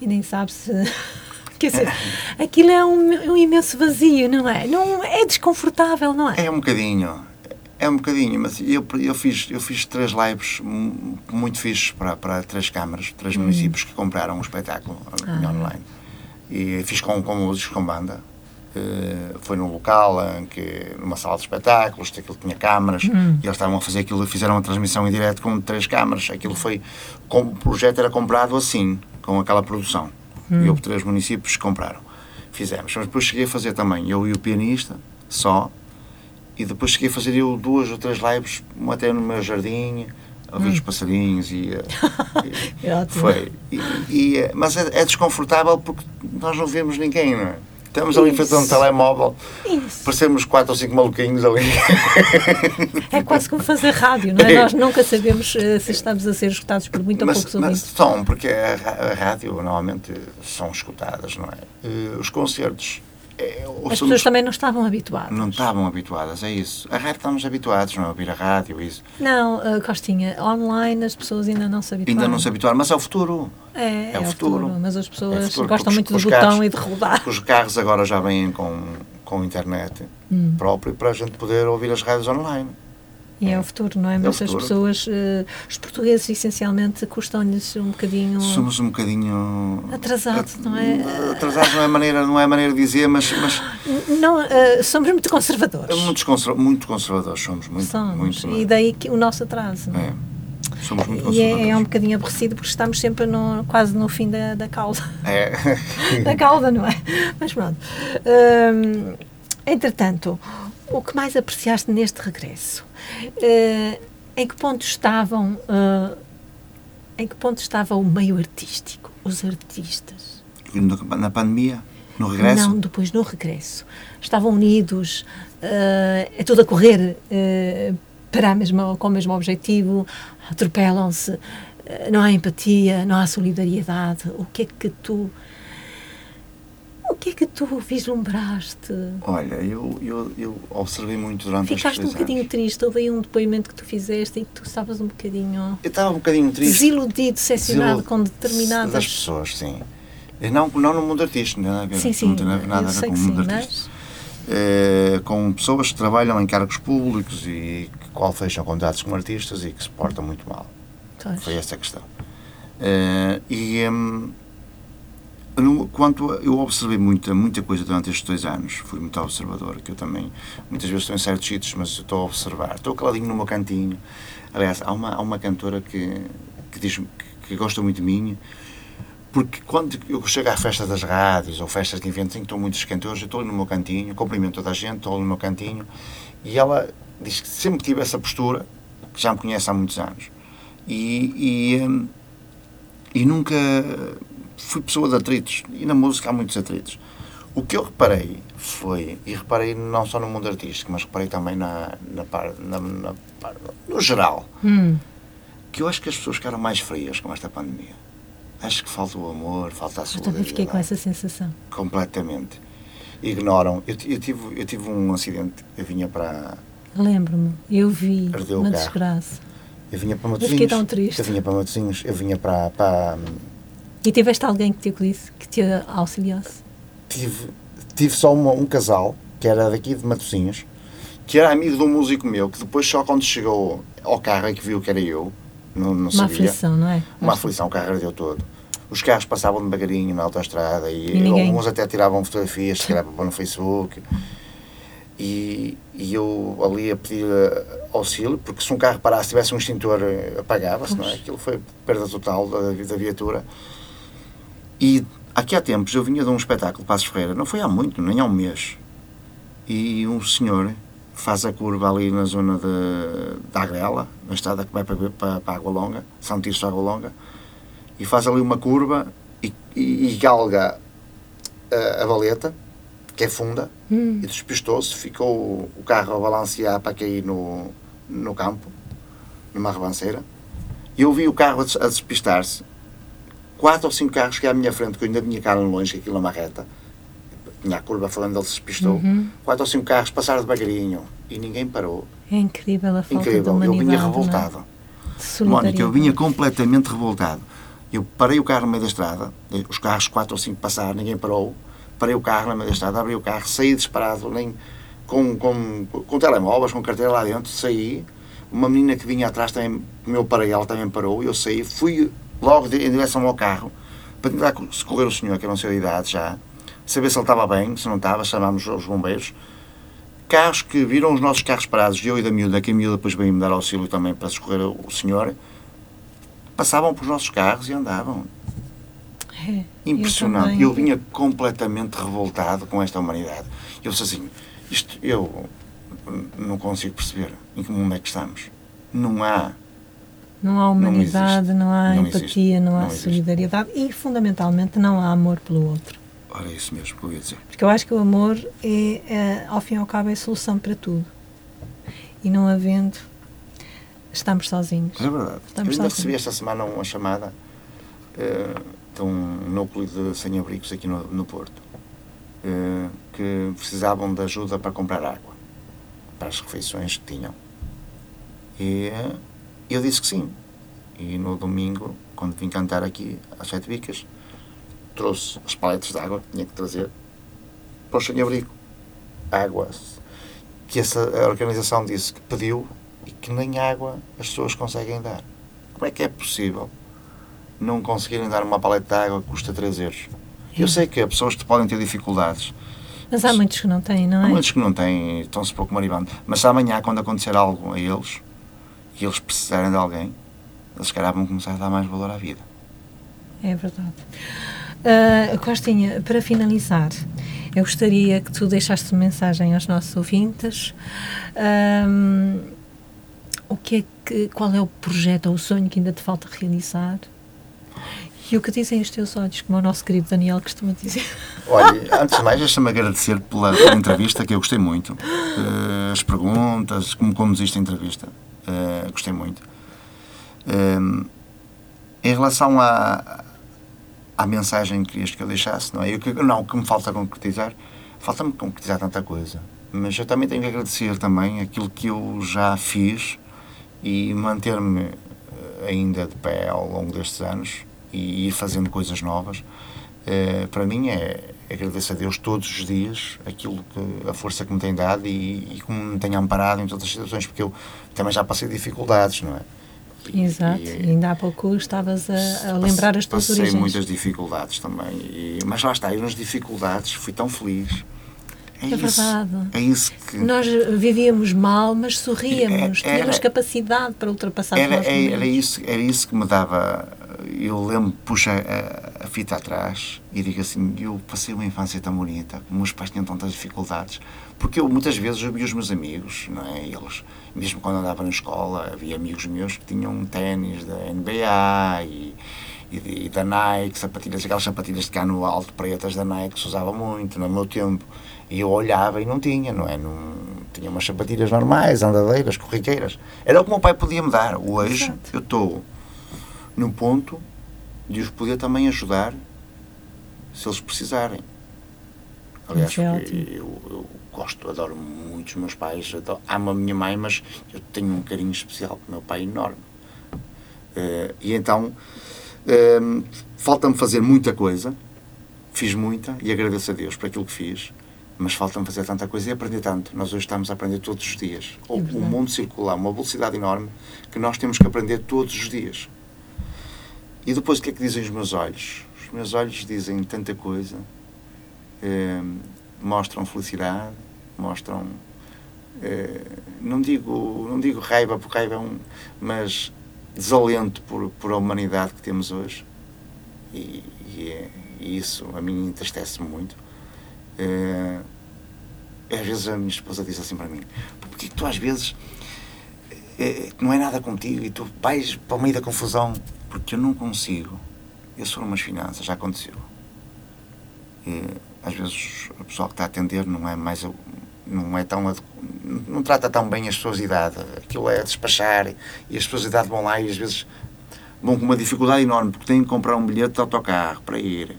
e nem sabe se. Quer dizer, aquilo é um, um imenso vazio, não é? Não, é desconfortável, não é? É um bocadinho, é um bocadinho, mas eu, eu, fiz, eu fiz três lives mu- muito fixes para, para três câmaras, três municípios que compraram um espetáculo Hum. Ah. online. E fiz com, com músicos, com banda. Eh, foi num local, em que, numa sala de espetáculos, aquilo tinha câmaras, Hum. e eles estavam a fazer aquilo e fizeram uma transmissão em direto com três câmaras. Aquilo foi, com, o projeto era comprado assim, com aquela produção. Hum. E houve três municípios que compraram. Fizemos. Mas depois cheguei a fazer também, eu e o pianista, só, e depois cheguei a fazer eu duas ou três lives, uma até no meu jardim, a ver os passarinhos e, eh, e- É foi. E, e, eh, mas é, é desconfortável porque nós não vemos ninguém, não é? Estamos ali feito um telemóvel, Isso. parecemos quatro ou cinco maluquinhos ali. É quase como fazer rádio, não é? Nós nunca sabemos eh, se estamos a ser escutados por muito ou mas, poucos mas ouvintes. são, porque a rádio normalmente são escutadas, não é? Eh, os concertos. É, As pessoas também não estavam habituadas. não estavam habituadas a isso. A rádio estamos habituados, não é? A ouvir a rádio, isso. Não, eh, Costinha, online as pessoas ainda não se habituaram. Ainda não se habituaram, mas é o futuro. É, É o futuro. Mas as pessoas É futuro, gostam muito do botão carros- e de rodar. Os carros agora já vêm com, com internet Hum. próprio para a gente poder ouvir as rádios online. E é o futuro, não é? o Mas as pessoas, eh, os portugueses, essencialmente, custam-lhes um bocadinho Somos um bocadinho. atrasados, não é? Atrasados não é maneira, não é maneira de dizer, mas, mas Não, eh, somos muito conservadores. muito, conserva- muito conservadores somos. Muito, somos. muito, e daí que o nosso atraso. não é? é. Somos muito E conservadores. é, é um bocadinho aborrecido porque estamos sempre no, quase no fim da, da cauda. É. da cauda, não é? Mas pronto. Hum, entretanto, o que mais apreciaste neste regresso? Eh, em que ponto estavam eh, em que ponto estava o meio artístico, os artistas? Na pandemia, no regresso, Não, depois no regresso. Estavam unidos, eh, é tudo a correr para a mesma, com o mesmo objetivo, atropelam-se, não há empatia, não há solidariedade. O que é que tu. O que é que tu vislumbraste? olha, eu, eu, eu observei muito durante Ficaste um bocadinho anos. triste, houve aí um depoimento que tu fizeste e que tu estavas um bocadinho Eu estava um bocadinho triste. desiludido, decepcionado com determinadas. Das pessoas, sim. Não, não no mundo artístico, não tem nada a ver, Sim, sim, não tem nada a ver com o sim, mundo artístico. mas. Eh, com pessoas que trabalham em cargos públicos e que qual fecham contratos com artistas e que se portam muito mal. Pois. Foi essa a questão. Eh, e hum, quanto a- eu observei muita, muita coisa durante estes dois anos, fui muito observador, que eu também muitas vezes estou em certos sítios, mas estou a observar, estou caladinho no meu cantinho. Aliás, há uma, há uma cantora que, que diz que, que gosta muito de mim, porque quando eu chego à festa das rádios ou festas de eventos em que estão muitos cantores, eu estou ali no meu cantinho, cumprimento toda a gente, estou ali no meu cantinho, e ela diz que sempre tive essa postura, que já me conhece há muitos anos, e, e, hum, e nunca fui pessoa de atritos, e na música há muitos atritos. O que eu reparei foi, e reparei não só no mundo artístico, mas reparei também na, na, par, na, na par- no geral, Hum, que eu acho que as pessoas ficaram mais frias com esta pandemia. Acho que falta o amor, falta a eu também fiquei com solidariedade. essa sensação. Completamente. Ignoram. Eu, eu, tive, eu tive um acidente, eu vinha para, Lembro-me, eu vi Ardeu uma desgraça. eu vinha para Eu Matosinhos. fiquei tão triste. Eu vinha para Matosinhos, eu vinha para, para E tiveste alguém que te disse, que te auxiliasse? tive, tive só uma- um casal, que era daqui de Matosinhos, que era amigo de um músico meu, que depois só quando chegou ao carro é que viu que era eu, não, não Uma sabia. aflição, não é? Uma aflição, o carro ardeu todo. Os carros passavam devagarinho na autoestrada e, E alguns até tiravam fotografias, se calhar para pôr no Facebook. E, e eu ali a pedir auxílio, porque se um carro parasse, tivesse um extintor, apagava-se, não é? Aquilo foi perda total da, da viatura. E aqui há tempos eu vinha de um espetáculo Passos Ferreira, não foi há muito, nem há um mês. E um senhor faz a curva ali na zona de, da Agrela, na estrada que vai para, para, para a Água Longa, São Tirso Água Longa, e faz ali uma curva e, e, e galga a, a valeta, que é funda, Hum. e despistou-se, ficou o, carro a balancear para cair no, no campo, numa rebanceira. E eu vi o carro a despistar-se. Quatro ou cinco carros que à minha frente, que eu ainda tinha carro longe, aquilo é uma reta, tinha a curva falando, ele se despistou. Uhum. Quatro ou cinco carros passaram devagarinho e ninguém parou. É incrível a falta Incrível, eu vinha é? revoltado. Mónica, eu vinha completamente revoltado. Eu parei o carro no meio da estrada, os carros quatro ou cinco passaram, ninguém parou. Parei o carro no meio da estrada, abri o carro, saí disparado, nem com, com, com telemóveis, com carteira lá dentro, saí. Uma menina que vinha atrás também, como eu parei, ela também parou. Eu saí, fui logo de- em direção ao carro para tentar socorrer o senhor, que era um senhor de idade já, saber se ele estava bem, se não estava, chamámos os bombeiros. Carros que viram os nossos carros parados, eu e da miúda, que a miúda depois veio-me dar auxílio também para socorrer o senhor, passavam pelos nossos carros e andavam. É, Impressionante. também. Eu, vinha completamente revoltado com esta humanidade. Eu disse assim, isto eu não consigo perceber em que mundo é que estamos. Não há. Não há humanidade, não, há Não empatia, existe. não há Não existe. solidariedade e, fundamentalmente, não há amor pelo outro. Ora, é isso mesmo que eu ia dizer. Porque eu acho que o amor é, é, ao fim e ao cabo, é a solução para tudo. E não havendo, estamos sozinhos. É verdade. Estamos eu ainda recebi esta semana uma chamada eh, de um núcleo de sem-abrigos aqui no, no Porto eh, que precisavam de ajuda para comprar água para as refeições que tinham. E eh, eu disse que sim. E no domingo, quando vim cantar aqui às Sete Bicas, trouxe as paletas de água que tinha que trazer para o sem-abrigo. Água que essa a organização disse que pediu e que nem água as pessoas conseguem dar. Como é que é possível não conseguirem dar uma paleta de água que custa 3 euros? Eu sei que há pessoas que podem ter dificuldades, Mas há muitos que não têm, não há é? muitos que não têm, estão-se pouco maribando, mas amanhã, quando acontecer algo a eles e eles precisarem de alguém, eles se calhar vão começar a dar mais valor à vida. É verdade. Ah, Costinha, para finalizar, eu gostaria que tu deixaste uma mensagem aos nossos ouvintes. Ahm, o que é que, qual é o projeto ou o sonho que ainda te falta realizar? E o que dizem os teus olhos, como o nosso querido Daniel costuma dizer. Olha, antes de mais, deixa-me agradecer pela, pela entrevista, que eu gostei muito. Eh, as perguntas, como conduziste a entrevista, eh, gostei muito. Eh, em relação à, à mensagem que querias que eu deixasse, não é? Eu, não, o que me falta concretizar, falta-me concretizar tanta coisa. Mas eu também tenho que agradecer também aquilo que eu já fiz e manter-me eh, ainda de pé ao longo destes anos e ir fazendo coisas novas. Eh, para mim é agradecer a Deus todos os dias aquilo que a força que me tem dado e, e como me tem amparado em todas as situações, porque eu também já passei dificuldades, não é? E- Exato. e- ainda há pouco estavas a, a lembrar as tuas Passei origens. muitas dificuldades também. E- mas lá está, eu nas dificuldades fui tão feliz. É, É isso, verdade. É isso que. Nós vivíamos mal, mas sorríamos, Era- tínhamos capacidade para ultrapassar os Era, nossos era, momentos. isso, era isso que me dava. Eu lembro, puxa a, fita atrás e digo assim: eu passei uma infância tão bonita, meus pais tinham tantas dificuldades, porque eu muitas vezes eu via os meus amigos, não é? Eles, mesmo quando andava na escola, havia amigos meus que tinham ténis da NBA e, e, e da Nike, sapatilhas, aquelas sapatilhas de cano alto pretas da Nike que se usava muito no meu tempo. E eu olhava e não tinha, não é? Não, tinha umas sapatilhas normais, andadeiras, corriqueiras. Era o que o meu pai podia me dar. Hoje Exato. eu estou num ponto de os poder também ajudar se eles precisarem. Aliás, é eu, eu gosto, adoro muito os meus pais, adoro, amo a minha mãe, mas eu tenho um carinho especial pelo meu pai enorme. Eh, e então, ehm, falta-me fazer muita coisa, fiz muita e agradeço a Deus por aquilo que fiz, mas falta-me fazer tanta coisa e aprender tanto. Nós hoje estamos a aprender todos os dias. O, o mundo circular, uma velocidade enorme que nós temos que aprender todos os dias. E depois o que é que dizem os meus olhos? Os meus olhos dizem tanta coisa, ehm, mostram felicidade, mostram eh, não digo não digo raiva porque raiva é um mas desalento por, por a humanidade que temos hoje e, e, é- e isso a mim entristece-me muito Eh, às vezes a minha esposa diz assim para mim porque que tu às vezes eh, não é nada contigo e tu vais para o meio da confusão porque eu não consigo. Eu sou umas finanças, já aconteceu. Às vezes a pessoa que está a atender não é mais não é tão não trata tão bem as pessoas de idade. Aquilo é despachar e as pessoas de idade vão lá e às vezes vão com uma dificuldade enorme porque têm que comprar um bilhete de autocarro para ir.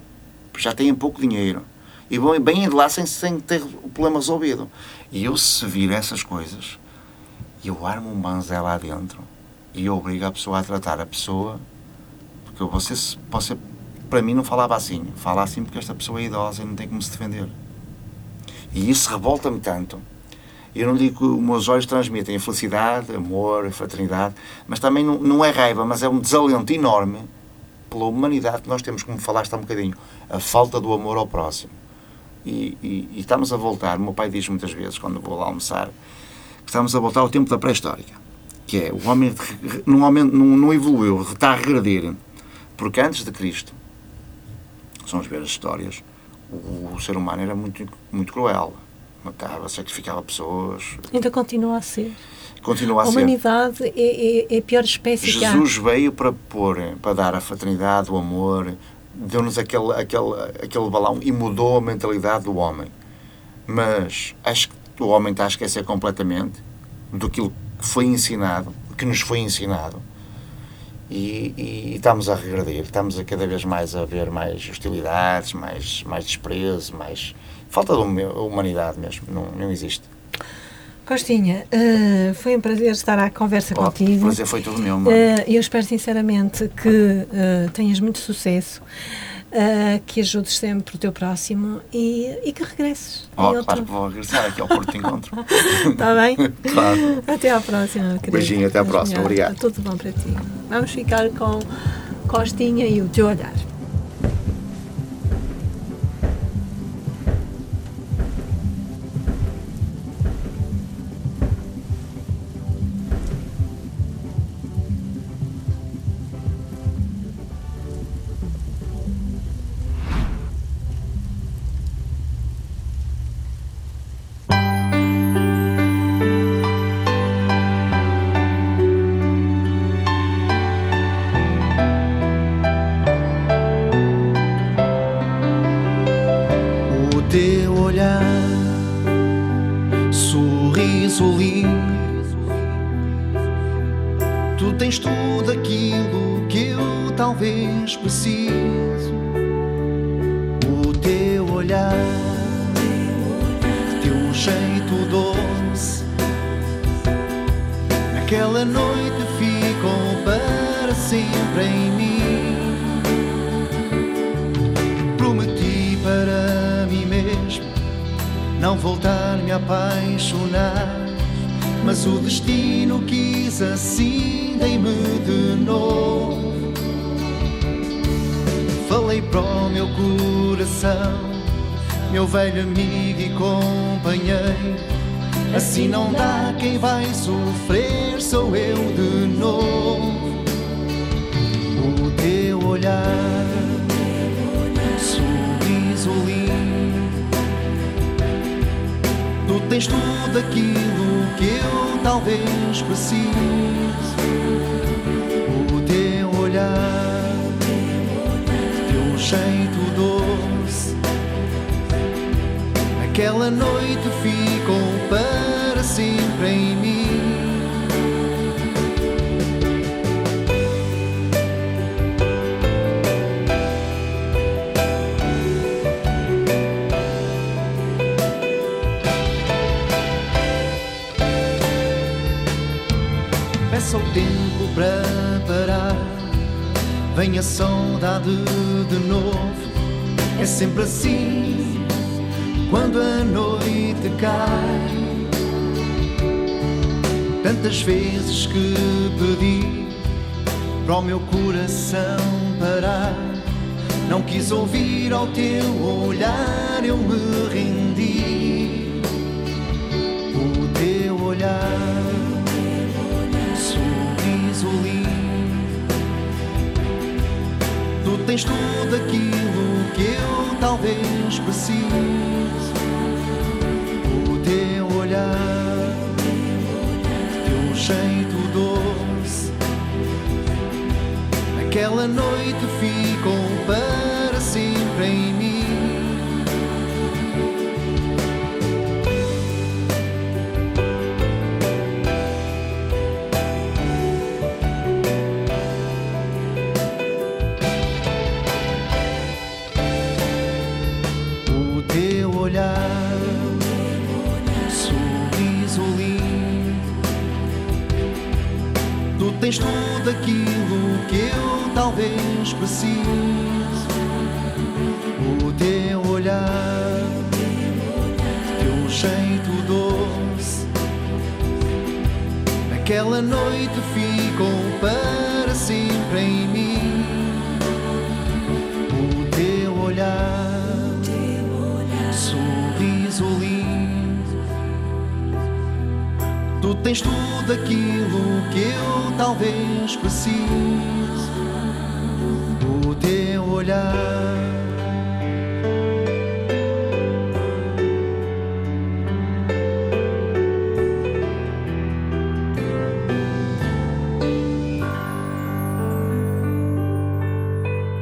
Já têm pouco dinheiro. E vão bem de lá sem, sem ter o problema resolvido. E eu se vir essas coisas eu armo um banzé lá dentro e obrigo a pessoa a tratar a pessoa porque você, você para mim não falava assim. Fala assim porque esta pessoa é idosa e não tem como se defender. E isso revolta-me tanto. Eu não digo que os meus olhos transmitem felicidade, amor, fraternidade, mas também não, não é raiva, mas é um desalento enorme pela humanidade que nós temos, como falaste há um bocadinho, a falta do amor ao próximo. E, e, e estamos a voltar, o meu pai diz muitas vezes, quando vou lá almoçar, que estamos a voltar ao tempo da pré-histórica, que é o homem não, não evoluiu, está a regredir, porque antes de Cristo se vamos ver as histórias, o, o, ser humano era muito, muito cruel. Matava, sacrificava pessoas. Ainda continua a ser. Continua a, a humanidade é, é, é, a pior espécie Jesus veio para pôr, para dar a fraternidade, o amor, deu-nos aquele, aquele, aquele balão e mudou a mentalidade do homem. Mas acho que o homem está a esquecer completamente do que foi ensinado, que nos foi ensinado e, e, estamos a regredir, estamos a cada vez mais a ver mais hostilidades, mais, mais desprezo, mais falta de humanidade mesmo, não, não existe. Costinha, uh, foi um prazer estar à conversa oh, contigo. O prazer foi todo meu, mano. Uh, eu espero sinceramente que uh, tenhas muito sucesso uh, que ajudes sempre o teu próximo e, e que regresses. Oh, claro outro... que vou regressar aqui ao Porto de Encontro. Está bem? claro. Até à próxima, querida. Beijinho, até à próxima. Obrigado. Tudo bom para ti. Vamos ficar com Costinha e o teu olhar. preciso o teu olhar, teu jeito doce. Naquela noite ficou para sempre em mim. Prometi para mim mesmo não voltar-me a apaixonar. Mas o destino quis assim, dei-me de novo velho amigo e companheiro. Assim não dá, quem vai sofrer sou eu de novo. O teu olhar, sorriso lindo. Tu tens tudo aquilo que eu talvez precise. O teu olhar, jeito doce Aquela noite ficou para sempre em mim. Vem a saudade de novo. É sempre assim quando a noite cai. Tantas vezes que pedi para o meu coração parar. Não quis ouvir ao teu olhar, eu me rendi. O teu olhar, tens tudo aquilo que eu talvez precise olhar, teu jeito doce. Aquela noite ficou para sempre em mim. Tens tudo aquilo que eu talvez precise. O teu olhar, teu jeito doce. Aquela noite ficou para sempre em mim. Tens tudo aquilo que eu talvez precise. O teu olhar